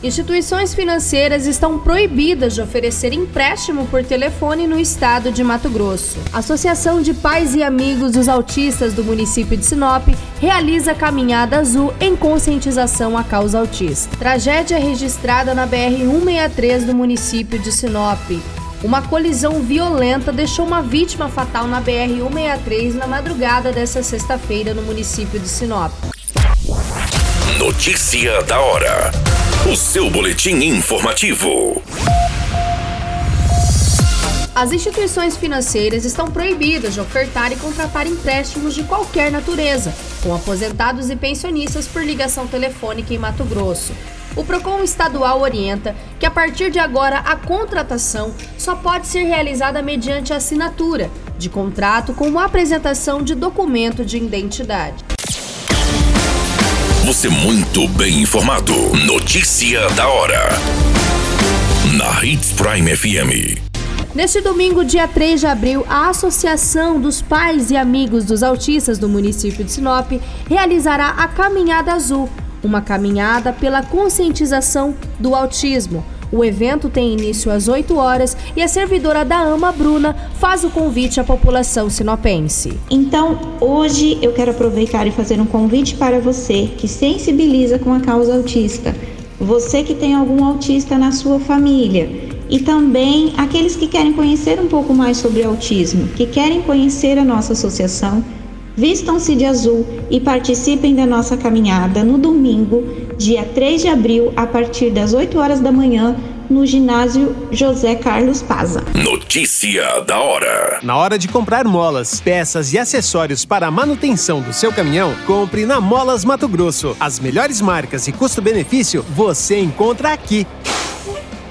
Instituições financeiras estão proibidas de oferecer empréstimo por telefone no estado de Mato Grosso. A Associação de Pais e Amigos dos Autistas do município de Sinop realiza Caminhada Azul em conscientização à causa autista. Tragédia registrada na BR-163 do município de Sinop. Uma colisão violenta deixou uma vítima fatal na BR-163 na madrugada desta sexta-feira no município de Sinop. Notícia da hora. O seu boletim informativo. As instituições financeiras estão proibidas de ofertar e contratar empréstimos de qualquer natureza, com aposentados e pensionistas por ligação telefônica em Mato Grosso. O Procon estadual orienta que a partir de agora a contratação só pode ser realizada mediante assinatura de contrato com apresentação de documento de identidade. Você muito bem informado. Notícia da hora. Na Hits Prime FM. Neste domingo, dia 3 de abril, a Associação dos Pais e Amigos dos Autistas do município de Sinop realizará a Caminhada Azul, uma caminhada pela conscientização do autismo. O evento tem início às 8 horas e a servidora da AMA, Bruna, faz o convite à população sinopense. Então, hoje eu quero aproveitar e fazer um convite para você que sensibiliza com a causa autista, você que tem algum autista na sua família e também aqueles que querem conhecer um pouco mais sobre autismo, que querem conhecer a nossa associação Vistam-se de azul e participem da nossa caminhada no domingo, dia 3 de abril, a partir das 8 horas da manhã, no ginásio José Carlos Paza. Notícia da hora. Na hora de comprar molas, peças e acessórios para a manutenção do seu caminhão, compre na Molas Mato Grosso. As melhores marcas e custo-benefício você encontra aqui.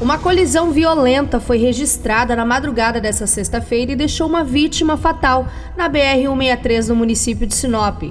Uma colisão violenta foi registrada na madrugada dessa sexta-feira e deixou uma vítima fatal na BR-163 no município de Sinop.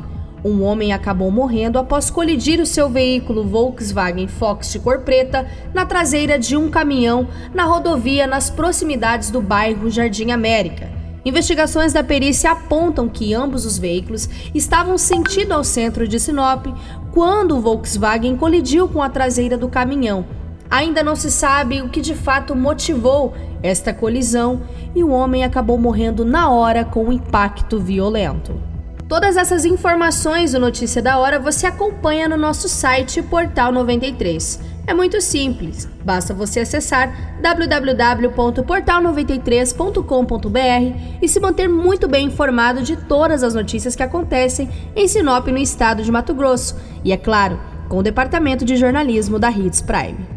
Um homem acabou morrendo após colidir o seu veículo Volkswagen Fox de cor preta na traseira de um caminhão na rodovia nas proximidades do bairro Jardim América. Investigações da perícia apontam que ambos os veículos estavam sentido ao centro de Sinop quando o Volkswagen colidiu com a traseira do caminhão Ainda não se sabe o que de fato motivou esta colisão e o homem acabou morrendo na hora com um impacto violento. Todas essas informações do Notícia da Hora você acompanha no nosso site Portal 93. É muito simples, basta você acessar www.portal93.com.br e se manter muito bem informado de todas as notícias que acontecem em Sinop, no estado de Mato Grosso, e é claro, com o departamento de jornalismo da Hits Prime.